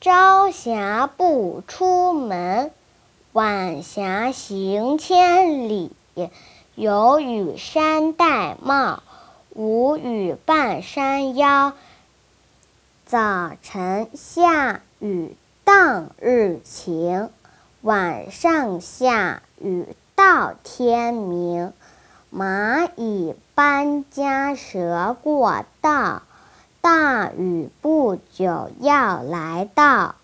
朝霞不出门，晚霞行千里。有雨山戴帽，无雨半山腰。早晨下雨当日晴，晚上下雨到天明。蚂蚁搬家蛇过道，大雨不久要来到。